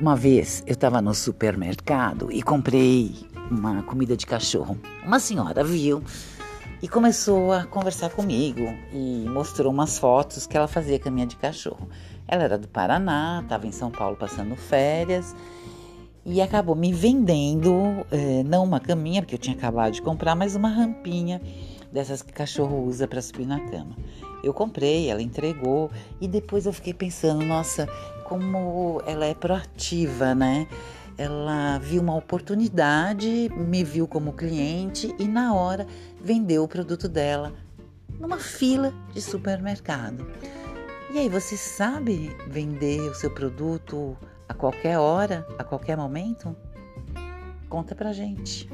Uma vez eu estava no supermercado e comprei uma comida de cachorro. Uma senhora viu e começou a conversar comigo e mostrou umas fotos que ela fazia caminha de cachorro. Ela era do Paraná, estava em São Paulo passando férias e acabou me vendendo, eh, não uma caminha, porque eu tinha acabado de comprar, mas uma rampinha dessas que cachorro usa para subir na cama. Eu comprei, ela entregou e depois eu fiquei pensando, nossa, como ela é proativa, né? Ela viu uma oportunidade, me viu como cliente e na hora vendeu o produto dela numa fila de supermercado. E aí, você sabe vender o seu produto a qualquer hora, a qualquer momento? Conta pra gente.